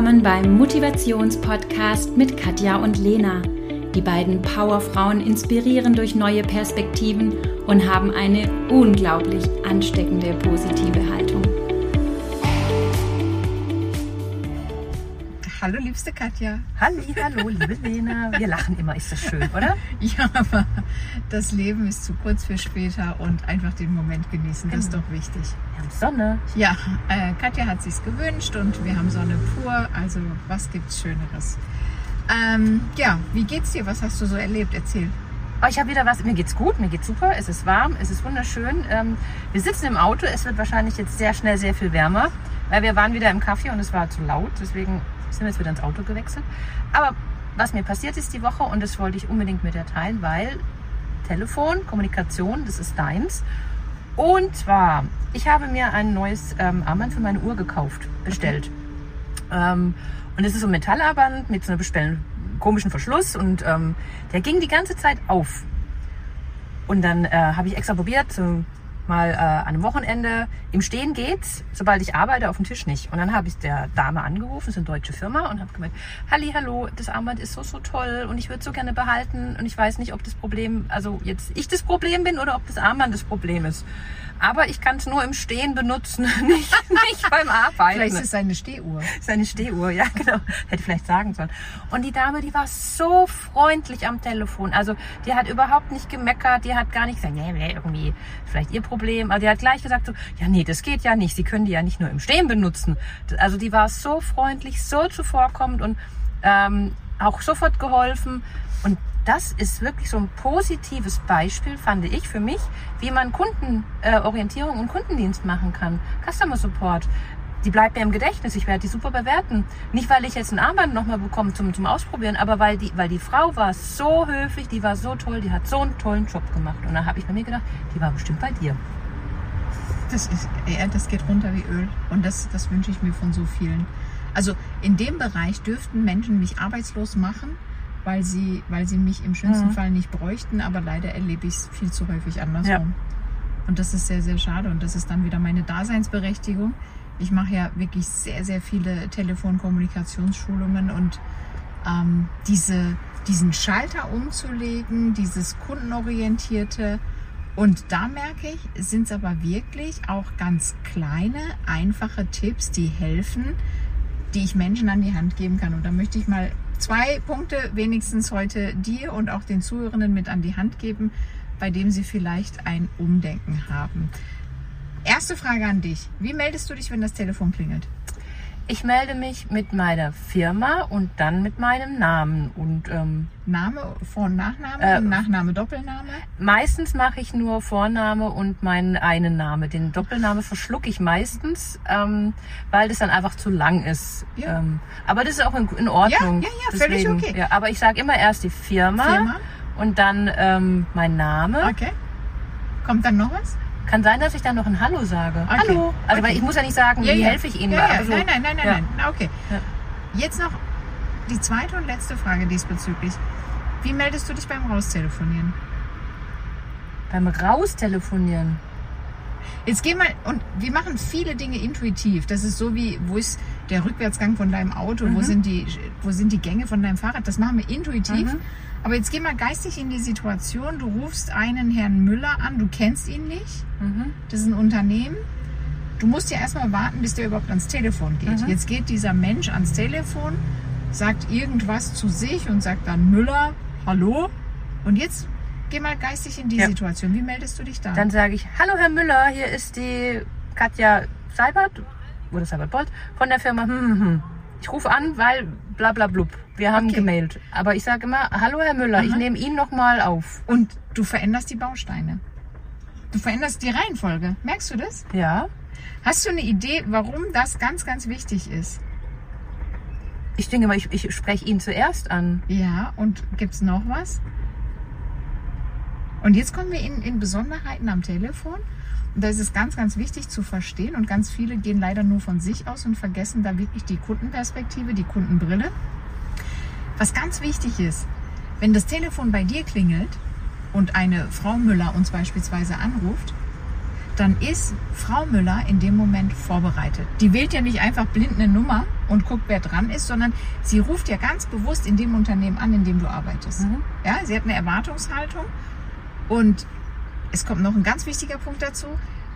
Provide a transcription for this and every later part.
willkommen beim Motivationspodcast mit Katja und Lena. Die beiden Powerfrauen inspirieren durch neue Perspektiven und haben eine unglaublich ansteckende positive Haltung. Hallo, liebste Katja. Halli, hallo, liebe Lena. Wir lachen immer, ist das schön, oder? Ja, aber das Leben ist zu kurz für später und einfach den Moment genießen, das ist Genau. doch wichtig. Wir haben Sonne. Ja, äh, Katja hat sich's gewünscht und wir haben Sonne pur, also was gibt's Schöneres? Ähm, ja, wie geht's dir? Was hast du so erlebt? Erzähl. Oh, ich habe wieder was. Mir geht's gut, mir geht's super. Es ist warm, es ist wunderschön. Ähm, wir sitzen im Auto. Es wird wahrscheinlich jetzt sehr schnell sehr viel wärmer, weil wir waren wieder im Kaffee und es war zu laut. Deswegen sind wir jetzt wieder ins Auto gewechselt. Aber was mir passiert ist die Woche und das wollte ich unbedingt mit dir teilen, weil Telefon, Kommunikation, das ist deins. Und zwar, ich habe mir ein neues ähm, Armband für meine Uhr gekauft, bestellt. Ähm, und es ist so ein Metallarmband mit so einem komischen Verschluss und ähm, der ging die ganze Zeit auf. Und dann äh, habe ich extra probiert, so mal äh, an einem Wochenende im Stehen geht's, sobald ich arbeite, auf dem Tisch nicht. Und dann habe ich der Dame angerufen, das ist eine deutsche Firma, und habe gemeint, Halli, hallo, das Armband ist so, so toll und ich würde es so gerne behalten und ich weiß nicht, ob das Problem, also jetzt ich das Problem bin oder ob das Armband das Problem ist. Aber ich kann es nur im Stehen benutzen, nicht, nicht beim Arbeiten. Vielleicht ist es eine Stehuhr. Seine Stehuhr, ja genau. Hätte vielleicht sagen sollen. Und die Dame, die war so freundlich am Telefon. Also die hat überhaupt nicht gemeckert, die hat gar nicht gesagt, nee, nee, irgendwie vielleicht ihr Problem. Aber die hat gleich gesagt so, ja nee, das geht ja nicht. Sie können die ja nicht nur im Stehen benutzen. Also die war so freundlich, so zuvorkommend und ähm, auch sofort geholfen. Und das ist wirklich so ein positives Beispiel, fand ich für mich, wie man Kundenorientierung äh, und Kundendienst machen kann. Customer Support. Die bleibt mir im Gedächtnis. Ich werde die super bewerten. Nicht, weil ich jetzt ein Armband nochmal bekomme zum, zum Ausprobieren, aber weil die, weil die Frau war so höflich, die war so toll, die hat so einen tollen Job gemacht. Und da habe ich bei mir gedacht, die war bestimmt bei dir. Das, ist, das geht runter wie Öl und das, das wünsche ich mir von so vielen. Also in dem Bereich dürften Menschen mich arbeitslos machen, weil sie, weil sie mich im schönsten Mhm. Fall nicht bräuchten, aber leider erlebe ich es viel zu häufig andersrum. Ja. Und das ist sehr, sehr schade und das ist dann wieder meine Daseinsberechtigung. Ich mache ja wirklich sehr, sehr viele Telefonkommunikationsschulungen und ähm, diese, diesen Schalter umzulegen, dieses kundenorientierte. Und da merke ich, sind es aber wirklich auch ganz kleine, einfache Tipps, die helfen, die ich Menschen an die Hand geben kann. Und da möchte ich mal zwei Punkte wenigstens heute dir und auch den Zuhörenden mit an die Hand geben, bei dem sie vielleicht ein Umdenken haben. Erste Frage an dich. Wie meldest du dich, wenn das Telefon klingelt? Ich melde mich mit meiner Firma und dann mit meinem Namen. Und ähm, Name, Vor- und Nachname, Äh, Nachname, Doppelname? Meistens mache ich nur Vorname und meinen einen Name. Den Doppelname verschlucke ich meistens, ähm, weil das dann einfach zu lang ist. Ja. Ähm, aber das ist auch in, in Ordnung. Ja, ja, ja, völlig okay. Ja, aber ich sage immer erst die Firma, Firma? und dann ähm, mein Name. Okay. Kommt dann noch was? Kann sein, dass ich dann noch ein Hallo sage. Okay. Hallo. Also weil Okay. ich muss ja nicht sagen, wie helfe ich Ihnen. Ja, ja. so, nein, nein, nein, nein, ja. nein. Okay. Ja. Jetzt noch die zweite und letzte Frage diesbezüglich. Wie meldest du dich beim Raustelefonieren? Beim Raustelefonieren. Jetzt geh mal, und wir machen viele Dinge intuitiv. Das ist so wie, wo ist der Rückwärtsgang von deinem Auto, wo, Mhm. sind die, wo sind die Gänge von deinem Fahrrad? Das machen wir intuitiv. Mhm. Aber jetzt geh mal geistig in die Situation, du rufst einen Herrn Müller an, du kennst ihn nicht, Mhm. das ist ein Unternehmen. Du musst ja erstmal warten, bis der überhaupt ans Telefon geht. Mhm. Jetzt geht dieser Mensch ans Telefon, sagt irgendwas zu sich und sagt dann Müller, hallo. Und jetzt geh mal geistig in die Ja. Situation. Wie meldest du dich da? Dann sage ich, hallo Herr Müller, hier ist die Katja Seibert oder Seibert-Bolt von der Firma. Hm, hm, hm. Ich rufe an, weil bla bla blub. Wir haben Okay. gemailt. Aber ich sage immer, hallo Herr Müller, ich Aha. nehme ihn nochmal auf. Und du veränderst die Bausteine. Du veränderst die Reihenfolge. Merkst du das? Ja. Hast du eine Idee, warum das ganz, ganz wichtig ist? Ich denke mal, ich, ich spreche ihn zuerst an. Ja, und gibt's noch was? Und jetzt kommen wir in, in Besonderheiten am Telefon. Und da ist es ganz, ganz wichtig zu verstehen. Und ganz viele gehen leider nur von sich aus und vergessen da wirklich die Kundenperspektive, die Kundenbrille. Was ganz wichtig ist, wenn das Telefon bei dir klingelt und eine Frau Müller uns beispielsweise anruft, dann ist Frau Müller in dem Moment vorbereitet. Die wählt ja nicht einfach blind eine Nummer und guckt, wer dran ist, sondern sie ruft ja ganz bewusst in dem Unternehmen an, in dem du arbeitest. Mhm. Ja, sie hat eine Erwartungshaltung und es kommt noch ein ganz wichtiger Punkt dazu.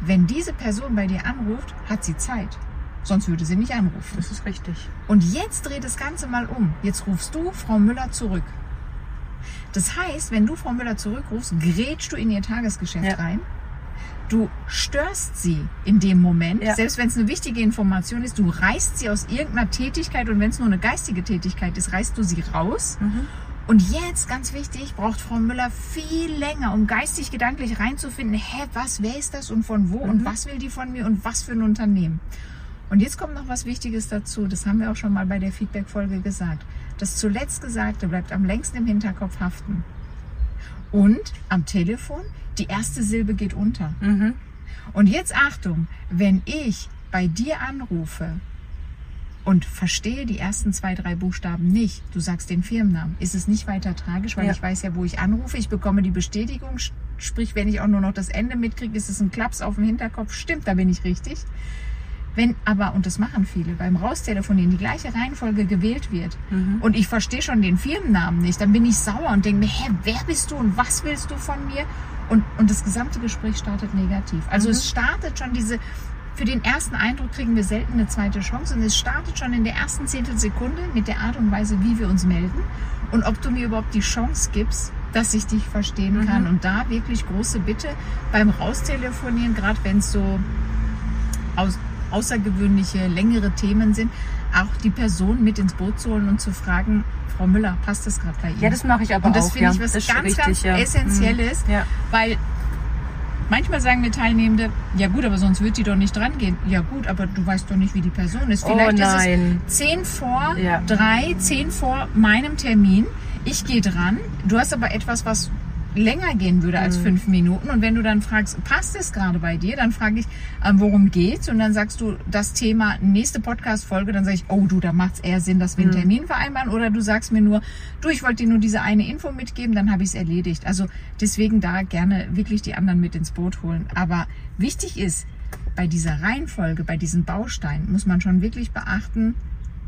Wenn diese Person bei dir anruft, hat sie Zeit. Sonst würde sie nicht anrufen. Das ist richtig. Und jetzt dreht das Ganze mal um. Jetzt rufst du Frau Müller zurück. Das heißt, wenn du Frau Müller zurückrufst, grätschst du in ihr Tagesgeschäft Ja. rein. Du störst sie in dem Moment, Ja. selbst wenn es eine wichtige Information ist, du reißt sie aus irgendeiner Tätigkeit und wenn es nur eine geistige Tätigkeit ist, reißt du sie raus. Mhm. Und jetzt, ganz wichtig, braucht Frau Müller viel länger, um geistig, gedanklich reinzufinden, hä, was, wer ist das und von wo und Mhm. was will die von mir und was für ein Unternehmen. Und jetzt kommt noch was Wichtiges dazu, das haben wir auch schon mal bei der Feedback-Folge gesagt. Das zuletzt Gesagte bleibt am längsten im Hinterkopf haften. Und am Telefon, die erste Silbe geht unter. Mhm. Und jetzt Achtung, wenn ich bei dir anrufe und verstehe die ersten zwei, drei Buchstaben nicht, du sagst den Firmennamen, ist es nicht weiter tragisch, weil Ja. ich weiß ja, wo ich anrufe, ich bekomme die Bestätigung, sprich, wenn ich auch nur noch das Ende mitkriege, ist es ein Klaps auf dem Hinterkopf, stimmt, da bin ich richtig. Wenn aber, und das machen viele, beim Raustelefonieren die gleiche Reihenfolge gewählt wird Mhm. und ich verstehe schon den Firmennamen nicht, dann bin ich sauer und denke mir, hä, wer bist du und was willst du von mir? Und, und das gesamte Gespräch startet negativ. Also Mhm. es startet schon diese, für den ersten Eindruck kriegen wir selten eine zweite Chance und es startet schon in der ersten Zehntelsekunde mit der Art und Weise, wie wir uns melden und ob du mir überhaupt die Chance gibst, dass ich dich verstehen Mhm. kann. Und da wirklich große Bitte beim Raustelefonieren, gerade wenn es so aus, außergewöhnliche, längere Themen sind, auch die Person mit ins Boot zu holen und zu fragen, Frau Müller, passt das gerade bei Ihnen? Ja, das mache ich aber und das auch. finde ja. ich was ganz, richtig, ganz ja. Essentielles, Mhm. Ja. weil manchmal sagen mir Teilnehmende, ja gut, aber sonst wird die doch nicht dran gehen. Ja gut, aber du weißt doch nicht, wie die Person ist. Oh Vielleicht ist es nein. zehn vor Ja. drei, zehn vor meinem Termin. Ich gehe dran. Du hast aber etwas, was länger gehen würde Mhm. als fünf Minuten. Und wenn du dann fragst, passt es gerade bei dir? Dann frage ich, ähm, worum geht's? Und dann sagst du das Thema nächste Podcast-Folge. Dann sage ich, oh du, da macht es eher Sinn, dass wir einen Mhm. Termin vereinbaren. Oder du sagst mir nur, du, ich wollte dir nur diese eine Info mitgeben, dann habe ich es erledigt. Also deswegen da gerne wirklich die anderen mit ins Boot holen. Aber wichtig ist, bei dieser Reihenfolge, bei diesen Bausteinen muss man schon wirklich beachten,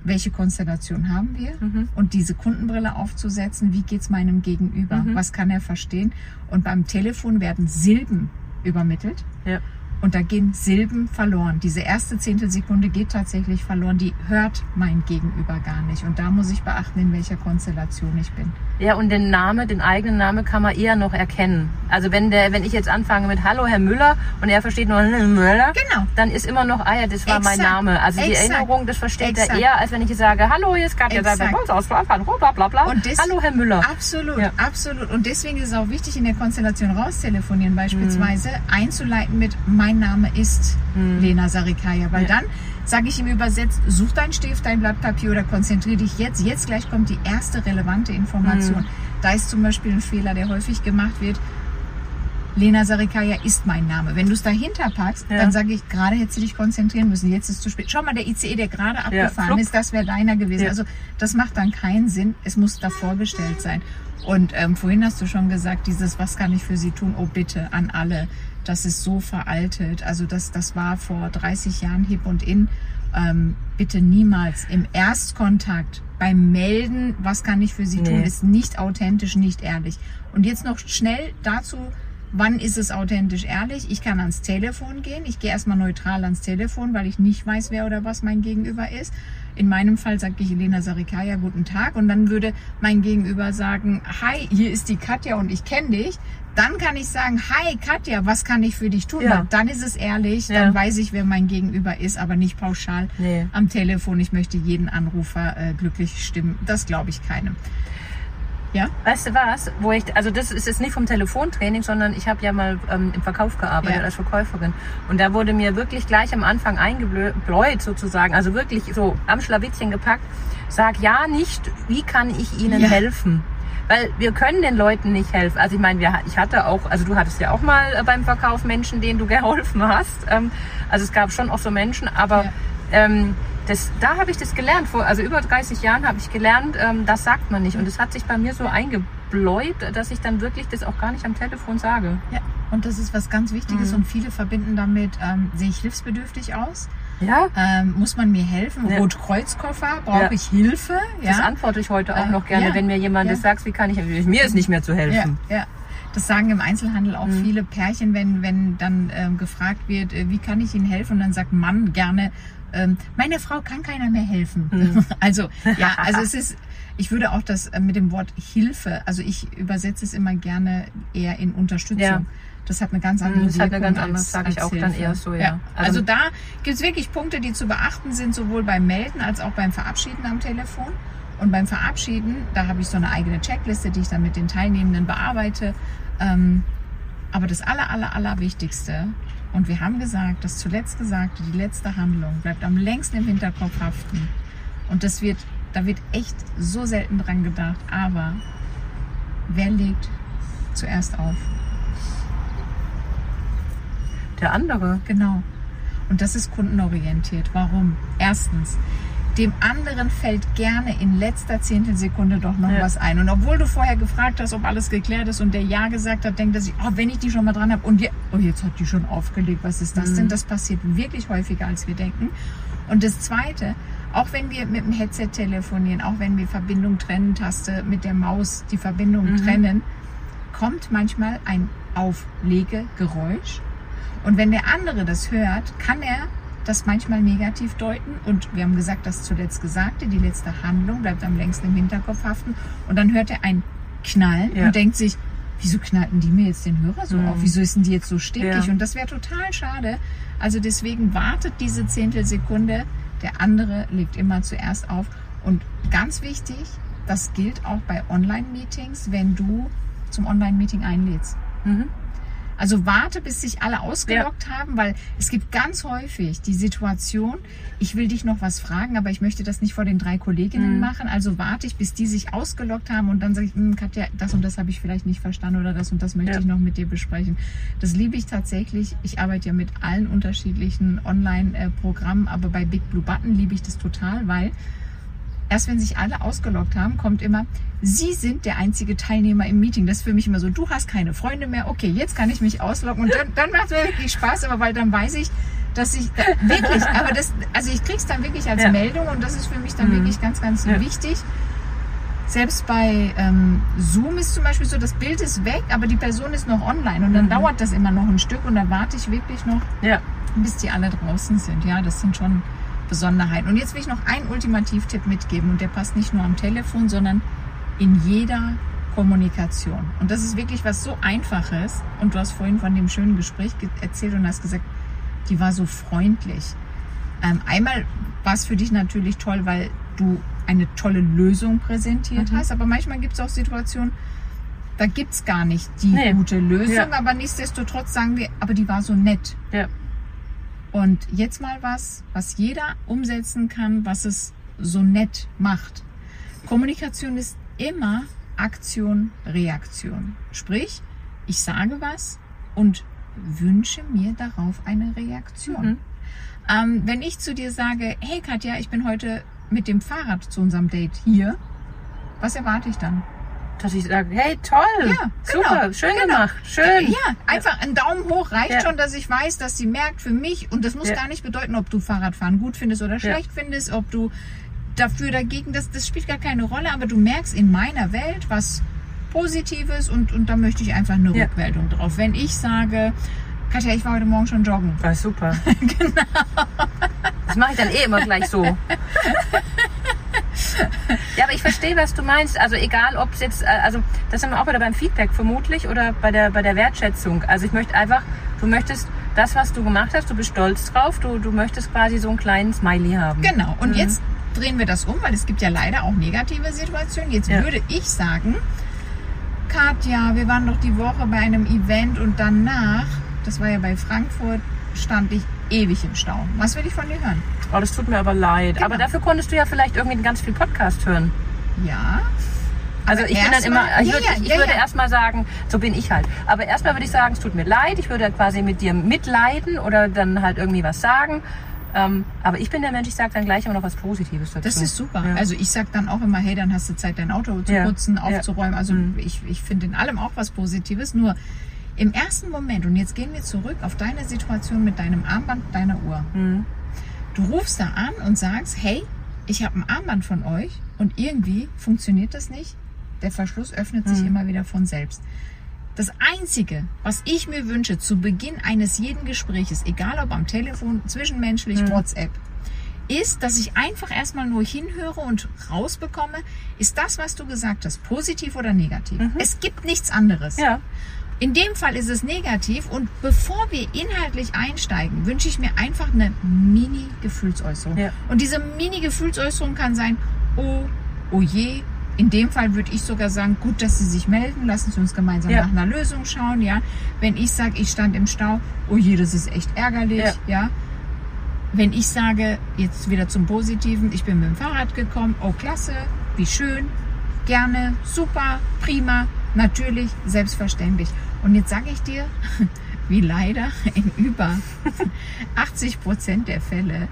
welche Konstellation haben wir Mhm. und diese Kundenbrille aufzusetzen, wie geht's meinem Gegenüber, Mhm. was kann er verstehen. Und beim Telefon werden Silben übermittelt Ja. und da gehen Silben verloren. Diese erste Zehntelsekunde geht tatsächlich verloren, die hört mein Gegenüber gar nicht. Und da muss ich beachten, in welcher Konstellation ich bin. Ja, und den Name, den eigenen Namen kann man eher noch erkennen. Also wenn der, wenn ich jetzt anfange mit Hallo Herr Müller und er versteht nur Herr Müller, Genau. dann ist immer noch, ah ja, das war mein Exakt. Name. Also die Exakt. Erinnerung, das versteht Exakt. er eher, als wenn ich jetzt sage, Hallo, hier ist Katja bei uns aus bla bla bla bla bla. Hallo Herr Müller. Absolut, Ja. absolut. Und deswegen ist es auch wichtig, in der Konstellation raustelefonieren beispielsweise einzuleiten mit Mein Name ist Lena Sarikaya. Weil Ja. dann sage ich ihm übersetzt, such deinen Stift, dein Blatt Papier oder konzentriere dich jetzt. Jetzt gleich kommt die erste relevante Information. Da ist zum Beispiel ein Fehler, der häufig gemacht wird. Lena Sarikaya ist mein Name. Wenn du es dahinter packst, Ja. dann sage ich, gerade hättest du dich konzentrieren müssen. Jetzt ist es zu spät. Schau mal, der ICE, der gerade abgefahren flupp. ist, das wäre deiner gewesen. Ja. Also das macht dann keinen Sinn. Es muss davor gestellt sein. Und ähm, vorhin hast du schon gesagt, dieses, was kann ich für Sie tun? Oh bitte, an alle. Das ist so veraltet. Also das, das war vor 30 Jahren hip und in. Ähm, bitte niemals im Erstkontakt beim Melden, was kann ich für Sie tun, Nee. ist nicht authentisch, nicht ehrlich. Und jetzt noch schnell dazu, wann ist es authentisch ehrlich? Ich kann ans Telefon gehen. Ich gehe erstmal neutral ans Telefon, weil ich nicht weiß, wer oder was mein Gegenüber ist. In meinem Fall sage ich Elena Sarikaya, guten Tag. Und dann würde mein Gegenüber sagen, hi, hier ist die Katja und ich kenne dich. Dann kann ich sagen, hi Katja, was kann ich für dich tun? Ja. Dann ist es ehrlich, Ja. dann weiß ich, wer mein Gegenüber ist, aber nicht pauschal Nee. am Telefon. Ich möchte jeden Anrufer äh, glücklich stimmen. Das glaube ich keinem. Ja? Weißt du was, wo ich, also das ist jetzt nicht vom Telefontraining, sondern ich habe ja mal ähm, im Verkauf gearbeitet Ja. als Verkäuferin. Und da wurde mir wirklich gleich am Anfang eingebläut sozusagen, also wirklich so am Schlawittchen gepackt, sag ja nicht, wie kann ich Ihnen Ja. helfen? Weil wir können den Leuten nicht helfen. Also ich meine, wir, ich hatte auch, also du hattest ja auch mal äh, beim Verkauf Menschen, denen du geholfen hast. Ähm, also es gab schon auch so Menschen, aber Ja. Ähm, das, da habe ich das gelernt. Vor also über 30 Jahren habe ich gelernt, ähm, das sagt man nicht. Und es hat sich bei mir so eingebläut, dass ich dann wirklich das auch gar nicht am Telefon sage. Ja, und das ist was ganz Wichtiges Mhm. und viele verbinden damit, ähm, sehe ich hilfsbedürftig aus. Ja. Ähm, muss man mir helfen? Ja. Rotkreuzkoffer? Brauche Ja. ich Hilfe? Das Ja. antworte ich heute auch Äh, noch gerne, ja. wenn mir jemand das sagt, wie kann ich, mir ist nicht mehr zu helfen. ja. Das sagen im Einzelhandel auch Mhm. viele Pärchen, wenn, wenn dann ähm, gefragt wird, äh, wie kann ich Ihnen helfen? Und dann sagt Mann gerne, ähm, meine Frau kann keiner mehr helfen. Mhm. Also, ja, also es ist, ich würde auch das äh, mit dem Wort Hilfe, also ich übersetze es immer gerne eher in Unterstützung. Ja. Das hat eine ganz andere Mhm, das hat eine Wirkung ganz andere, sage ich auch dann Hilfe. eher so, ja. Also Also- da gibt es wirklich Punkte, die zu beachten sind, sowohl beim Melden als auch beim Verabschieden am Telefon. Und beim Verabschieden, da habe ich so eine eigene Checkliste, die ich dann mit den Teilnehmenden bearbeite. Ähm, aber das aller, aller, aller Wichtigste, und wir haben gesagt, das zuletzt Gesagte, die letzte Handlung, bleibt am längsten im Hinterkopf haften. Und das wird, da wird echt so selten dran gedacht. Aber wer legt zuerst auf? Der andere. Genau. Und das ist kundenorientiert. Warum? Erstens, dem anderen fällt gerne in letzter Zehntelsekunde doch noch Ja. was ein. Und obwohl du vorher gefragt hast, ob alles geklärt ist und der Ja gesagt hat, denkt er sich, oh, wenn ich die schon mal dran habe und je, oh, jetzt hat die schon aufgelegt, was ist das Mhm. denn? Das passiert wirklich häufiger, als wir denken. Und das Zweite, auch wenn wir mit dem Headset telefonieren, auch wenn wir Verbindung trennen, Taste mit der Maus die Verbindung Mhm. trennen, kommt manchmal ein Auflegegeräusch. Und wenn der andere das hört, kann er das manchmal negativ deuten. Und wir haben gesagt, das zuletzt Gesagte, die letzte Handlung bleibt am längsten im Hinterkopf haften. Und dann hört er ein Knallen Ja. und denkt sich, wieso knallten die mir jetzt den Hörer so Mhm. auf? Wieso ist denn die jetzt so stickig? Ja. Und das wäre total schade. Also deswegen wartet diese Zehntelsekunde. Der andere legt immer zuerst auf. Und ganz wichtig, das gilt auch bei Online-Meetings, wenn du zum Online-Meeting einlädst. Mhm. Also warte, bis sich alle ausgeloggt haben, weil es gibt ganz häufig die Situation, ich will dich noch was fragen, aber ich möchte das nicht vor den drei Kolleginnen Mhm. machen. Also warte ich, bis die sich ausgeloggt haben und dann sage ich, "Hm, Katja, das und das habe ich vielleicht nicht verstanden oder das und das möchte Ja. ich noch mit dir besprechen. Das liebe ich tatsächlich. Ich arbeite ja mit allen unterschiedlichen Online-Programmen, aber bei Big Blue Button liebe ich das total, weil erst wenn sich alle ausgeloggt haben, kommt immer, Sie sind der einzige Teilnehmer im Meeting. Das ist für mich immer so, du hast keine Freunde mehr. Okay, jetzt kann ich mich ausloggen. Und dann, dann macht es mir wirklich Spaß, aber weil dann weiß ich, dass ich da, wirklich, aber das, also ich krieg's dann wirklich als Ja. Meldung und das ist für mich dann Mhm. wirklich ganz, ganz Ja. wichtig. Selbst bei ähm, Zoom ist zum Beispiel so, das Bild ist weg, aber die Person ist noch online und dann Mhm. dauert das immer noch ein Stück und da warte ich wirklich noch Ja. bis die alle draußen sind. Ja, das sind schon Besonderheiten. Und jetzt will ich noch einen Ultimativtipp mitgeben und der passt nicht nur am Telefon, sondern in jeder Kommunikation. Und das ist wirklich was so Einfaches. Und du hast vorhin von dem schönen Gespräch ge- erzählt und hast gesagt, die war so freundlich. Ähm, einmal war es für dich natürlich toll, weil du eine tolle Lösung präsentiert Mhm. hast, aber manchmal gibt es auch Situationen, da gibt es gar nicht die Nee. gute Lösung, Ja. aber nichtsdestotrotz sagen wir, aber die war so nett. Ja. Und jetzt mal was, was jeder umsetzen kann, was es so nett macht. Kommunikation ist immer Aktion, Reaktion. Sprich, ich sage was und wünsche mir darauf eine Reaktion. Mhm. Ähm, wenn ich zu dir sage, hey Katja, ich bin heute mit dem Fahrrad zu unserem Date hier, was erwarte ich dann? Dass ich sage, hey, toll, Ja, super, genau, schön genau. gemacht, schön. Ja, einfach ein Daumen hoch reicht Ja. schon, dass ich weiß, dass sie merkt für mich und das muss Ja. gar nicht bedeuten, ob du Fahrradfahren gut findest oder schlecht findest, ob du dafür dagegen, das, das spielt gar keine Rolle, aber du merkst in meiner Welt was Positives und, und da möchte ich einfach eine. Rückmeldung drauf. Wenn ich sage, Katja, ich war heute Morgen schon joggen. Ah, super. genau. Das mache ich dann eh immer gleich so. Ja, aber ich verstehe, was du meinst. Also egal, ob es jetzt, äh, also das sind wir auch wieder beim Feedback vermutlich oder bei der, bei der Wertschätzung. Also ich möchte einfach, du möchtest das, was du gemacht hast, du bist stolz drauf, du, du möchtest quasi so einen kleinen Smiley haben. Genau. Und Mhm. jetzt drehen wir das um, weil es gibt ja leider auch negative Situationen. Jetzt Ja. würde ich sagen, Katja, wir waren doch die Woche bei einem Event und danach, das war ja bei Frankfurt, stand ich ewig im Stau. Was will ich von dir hören? Oh, das tut mir aber leid. Genau. Aber dafür konntest du ja vielleicht irgendwie ganz viel Podcast hören. Ja. Also Aber ich bin dann immer, ich ja, würde, ja, ich ja, würde ja. erstmal sagen, so bin ich halt. Aber erstmal würde ich sagen, es tut mir leid, ich würde quasi mit dir mitleiden oder dann halt irgendwie was sagen. Ähm, aber ich bin der Mensch, ich sage dann gleich immer noch was Positives dazu. Das ist super. Also ich sag dann auch immer, hey, dann hast du Zeit, dein Auto zu putzen, aufzuräumen. Also Mhm. ich, ich finde in allem auch was Positives. Nur im ersten Moment, und jetzt gehen wir zurück auf deine Situation mit deinem Armband, deiner Uhr. Mhm. Du rufst da an und sagst, hey, ich habe ein Armband von euch und irgendwie funktioniert das nicht. Der Verschluss öffnet sich Mhm. immer wieder von selbst. Das Einzige, was ich mir wünsche zu Beginn eines jeden Gespräches, egal ob am Telefon, zwischenmenschlich, Mhm. WhatsApp, ist, dass ich einfach erstmal nur hinhöre und rausbekomme, ist das, was du gesagt hast, positiv oder negativ? Es gibt nichts anderes. Mhm. Ja. In dem Fall ist es negativ und bevor wir inhaltlich einsteigen, wünsche ich mir einfach eine Mini-Gefühlsäußerung. Ja. Und diese Mini-Gefühlsäußerung kann sein, oh, oh je. In dem Fall würde ich sogar sagen, gut, dass Sie sich melden, lassen Sie uns gemeinsam Ja. nach einer Lösung schauen, ja. Wenn ich sage, ich stand im Stau, oh je, das ist echt ärgerlich, Ja. ja. Wenn ich sage, jetzt wieder zum Positiven, ich bin mit dem Fahrrad gekommen, oh klasse, wie schön, gerne, super, prima, natürlich, selbstverständlich. Und jetzt sage ich dir, wie leider in über 80 Prozent der Fälle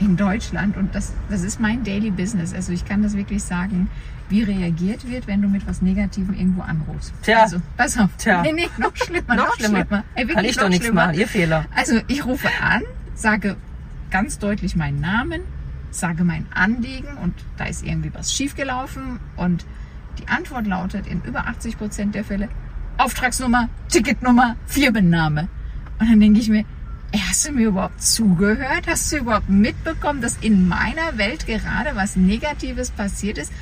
in Deutschland, und das, das ist mein Daily Business, also ich kann das wirklich sagen, wie reagiert wird, wenn du mit was Negativem irgendwo anrufst. Tja. Also, pass auf. Tja. Nee, nee, noch schlimmer, noch, schlimmer. Ey, wirklich Kann ich noch doch nichts schlimmer. machen. Ihr Fehler. Also ich rufe an, sage ganz deutlich meinen Namen, sage mein Anliegen und da ist irgendwie was schiefgelaufen und die Antwort lautet in über 80 Prozent der Fälle Auftragsnummer, Ticketnummer, Firmenname. Und dann denke ich mir, hast du mir überhaupt zugehört? Hast du überhaupt mitbekommen, dass in meiner Welt gerade was Negatives passiert ist?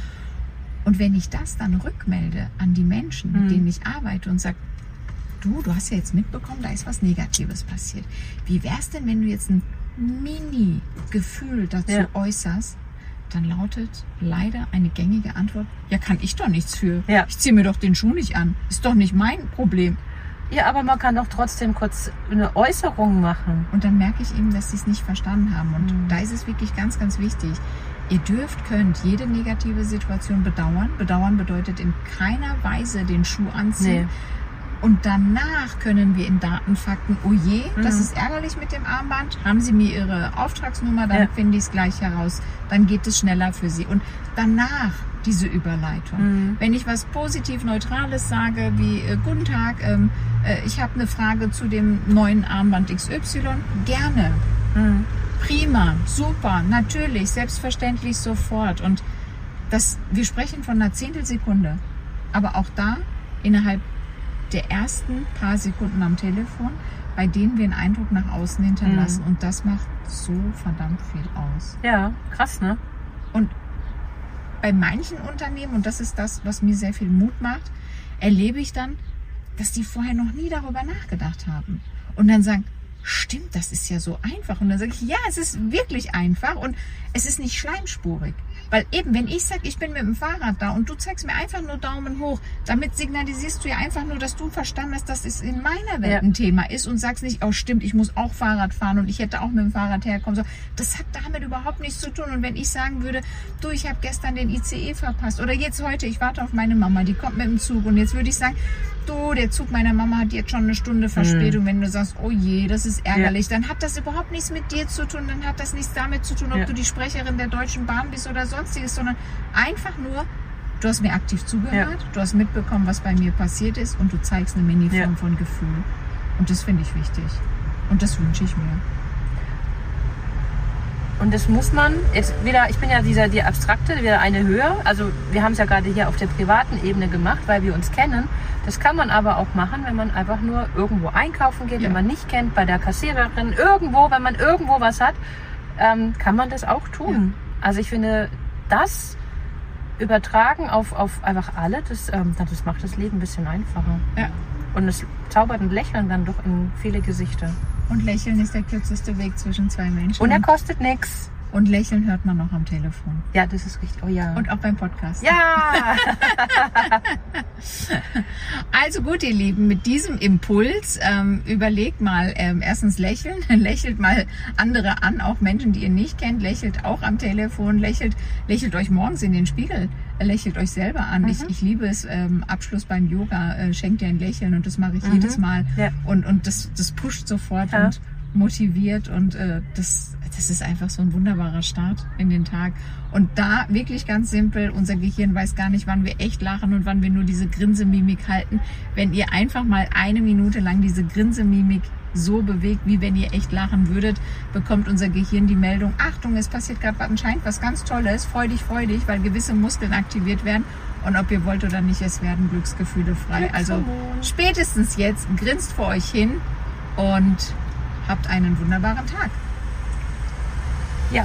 Und wenn ich das dann rückmelde an die Menschen, mit Mhm. denen ich arbeite und sage, du, du hast ja jetzt mitbekommen, da ist was Negatives passiert. Wie wär's denn, wenn du jetzt ein Mini-Gefühl dazu Ja. äußerst? Dann lautet leider eine gängige Antwort, ja, kann ich doch nichts für. Ja. Ich ziehe mir doch den Schuh nicht an. Ist doch nicht mein Problem. Ja, aber man kann doch trotzdem kurz eine Äußerung machen. Und dann merke ich eben, dass sie es nicht verstanden haben. Und Mhm. da ist es wirklich ganz, ganz wichtig. Ihr dürft, könnt jede negative Situation bedauern. Bedauern bedeutet in keiner Weise den Schuh anziehen. Nee. Und danach können wir in Daten, Fakten, oh je, das Mhm. ist ärgerlich mit dem Armband. Haben Sie mir Ihre Auftragsnummer, dann Ja. finde ich es gleich heraus. Dann geht es schneller für Sie. Und danach diese Überleitung. Mhm. Wenn ich was positiv Neutrales sage, wie äh, Guten Tag, ähm, äh, ich habe eine Frage zu dem neuen Armband XY, gerne. Mhm. Prima, super, natürlich, selbstverständlich sofort. Und das, wir sprechen von einer Zehntelsekunde. Aber auch da innerhalb der ersten paar Sekunden am Telefon, bei denen wir einen Eindruck nach außen hinterlassen. Und das macht so verdammt viel aus. Ja, krass, ne? Und bei manchen Unternehmen, und das ist das, was mir sehr viel Mut macht, erlebe ich dann, dass die vorher noch nie darüber nachgedacht haben. Und dann sagen, stimmt, das ist ja so einfach. Und dann sage ich, ja, es ist wirklich einfach und es ist nicht schleimspurig. Weil eben, wenn ich sage, ich bin mit dem Fahrrad da und du zeigst mir einfach nur Daumen hoch, damit signalisierst du ja einfach nur, dass du verstanden hast, dass es in meiner Welt Ja. ein Thema ist und sagst nicht, oh stimmt, ich muss auch Fahrrad fahren und ich hätte auch mit dem Fahrrad herkommen sollen. Das hat damit überhaupt nichts zu tun. Und wenn ich sagen würde, du, ich habe gestern den ICE verpasst oder jetzt heute, ich warte auf meine Mama, die kommt mit dem Zug und jetzt würde ich sagen, du, der Zug meiner Mama hat jetzt schon eine Stunde Verspätung. Wenn du sagst, oh je, das ist ärgerlich, dann hat das überhaupt nichts mit dir zu tun, dann hat das nichts damit zu tun, ob Ja. du die Sprecherin der Deutschen Bahn bist oder sonstiges, sondern einfach nur, du hast mir aktiv zugehört, du hast mitbekommen, was bei mir passiert ist und du zeigst eine Mini-Form Ja. von Gefühl. Und das finde ich wichtig. Und das wünsche ich mir. Und das muss man jetzt wieder, ich bin ja dieser, die abstrakte, wieder eine höher. Also wir haben es ja gerade hier auf der privaten Ebene gemacht, weil wir uns kennen. Das kann man aber auch machen, wenn man einfach nur irgendwo einkaufen geht, Ja. wenn man nicht kennt, bei der Kassiererin, irgendwo, wenn man irgendwo was hat, ähm, kann man das auch tun. Also ich finde, das übertragen auf, auf einfach alle, das, ähm, das macht das Leben ein bisschen einfacher. Ja. Und es zaubert ein Lächeln dann doch in viele Gesichter. Und Lächeln ist der kürzeste Weg zwischen zwei Menschen. Und er kostet nichts. Und Lächeln hört man noch am Telefon. Ja, das ist richtig. Oh ja. Und auch beim Podcast. ja! Also gut, ihr Lieben, mit diesem Impuls ähm, überlegt mal, ähm, erstens lächeln, lächelt mal andere an, auch Menschen, die ihr nicht kennt, lächelt auch am Telefon, lächelt, lächelt euch morgens in den Spiegel, lächelt euch selber an. Ich, ich liebe es, ähm, Abschluss beim Yoga, äh, schenkt dir ein Lächeln und das mache ich jedes Mal. Ja. Und, und das, das pusht sofort Ja. und motiviert und äh, das, das ist einfach so ein wunderbarer Start in den Tag. Und da wirklich ganz simpel, unser Gehirn weiß gar nicht, wann wir echt lachen und wann wir nur diese Grinsemimik halten. Wenn ihr einfach mal eine Minute lang diese Grinsemimik so bewegt, wie wenn ihr echt lachen würdet, bekommt unser Gehirn die Meldung, Achtung, es passiert gerade anscheinend was ganz Tolles, freu dich, freu dich, weil gewisse Muskeln aktiviert werden. Und ob ihr wollt oder nicht, es werden Glücksgefühle frei. Also spätestens jetzt grinst vor euch hin und habt einen wunderbaren Tag. Ja.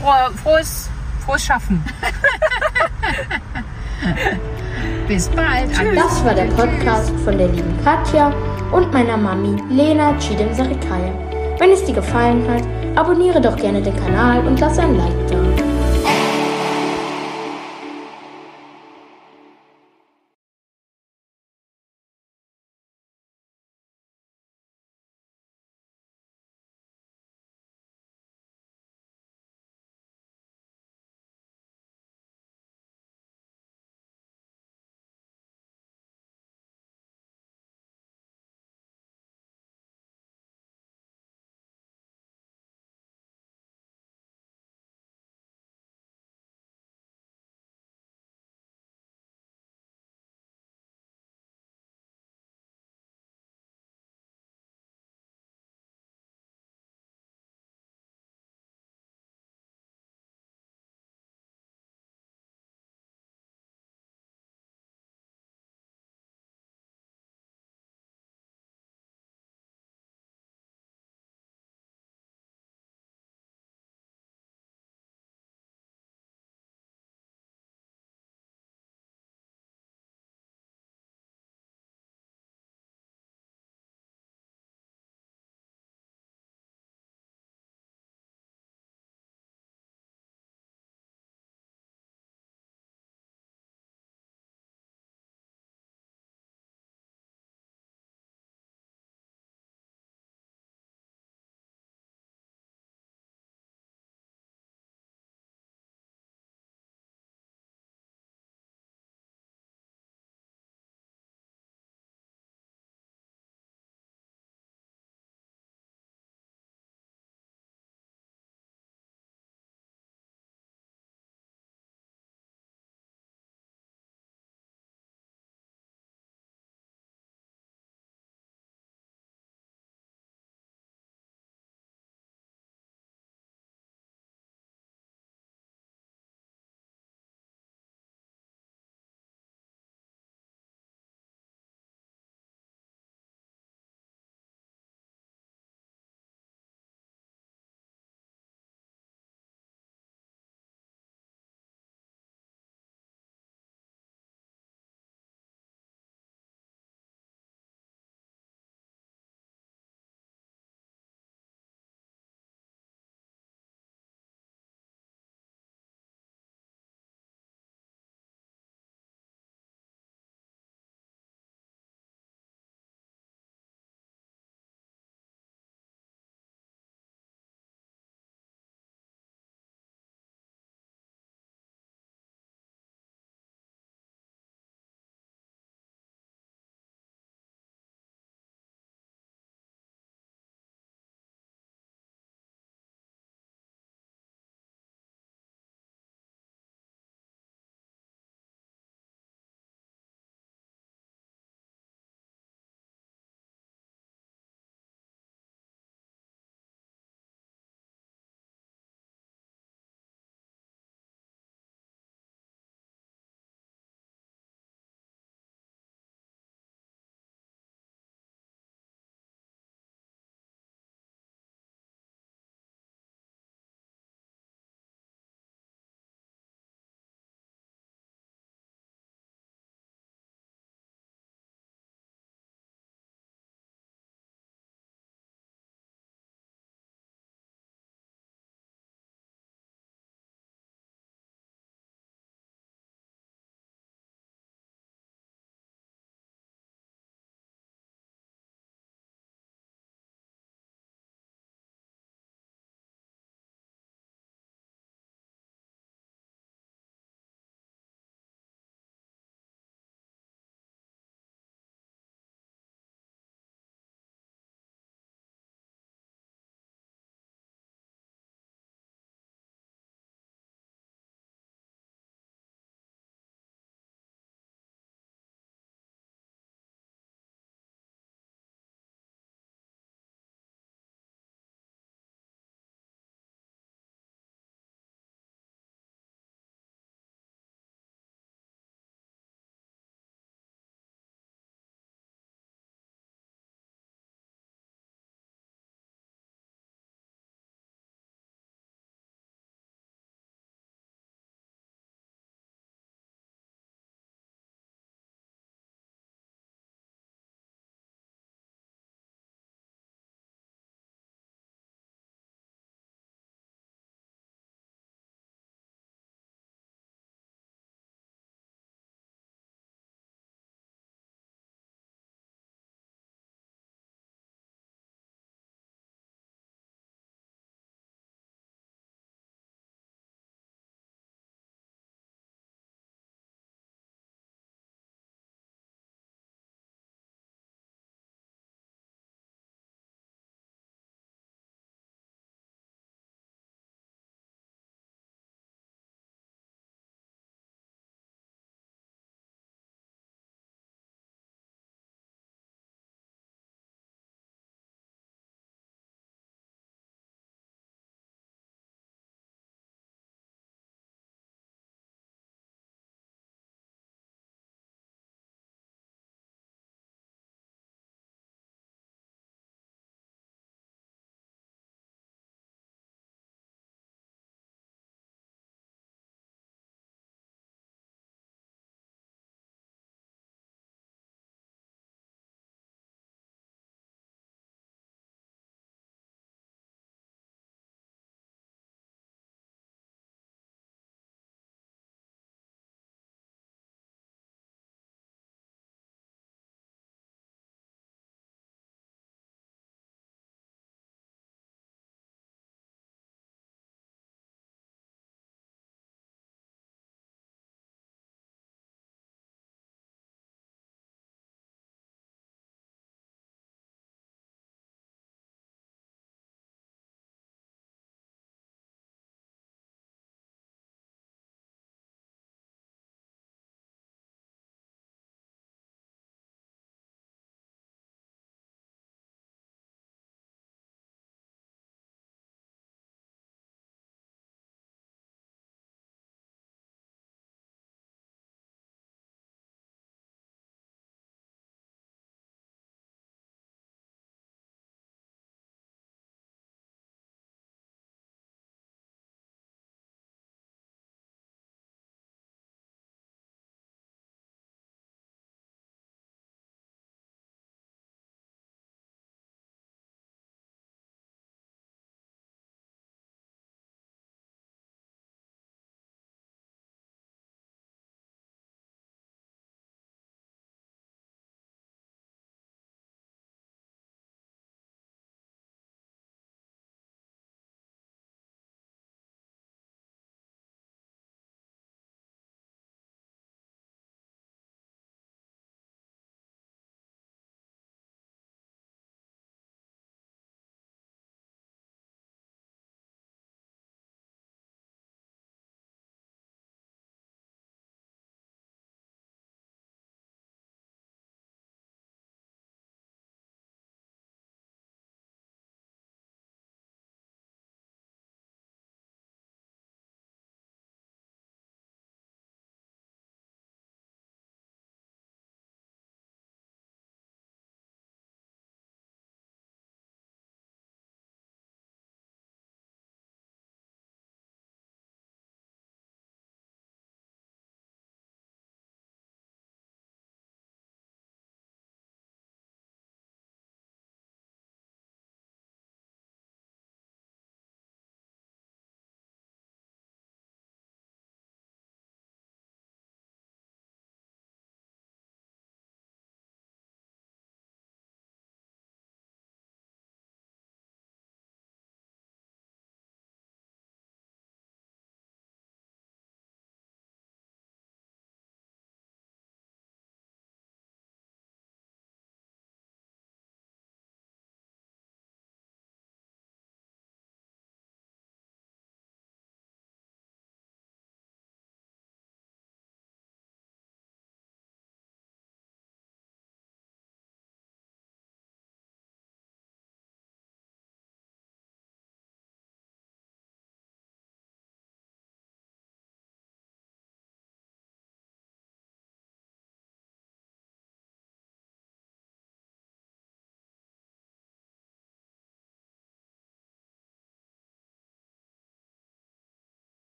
Frohe, frohes, frohes Schaffen. Bis bald. Das war der Podcast von der lieben Katja und meiner Mami Lena Chidem Sarikaya. Wenn es dir gefallen hat, abonniere doch gerne den Kanal und lass ein Like da.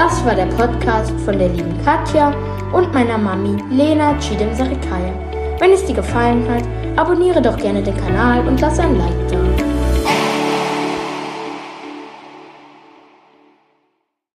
Das war der Podcast von der lieben Katja und meiner Mami Lena Chidem Sarikaya. Wenn es dir gefallen hat, abonniere doch gerne den Kanal und lass ein Like da.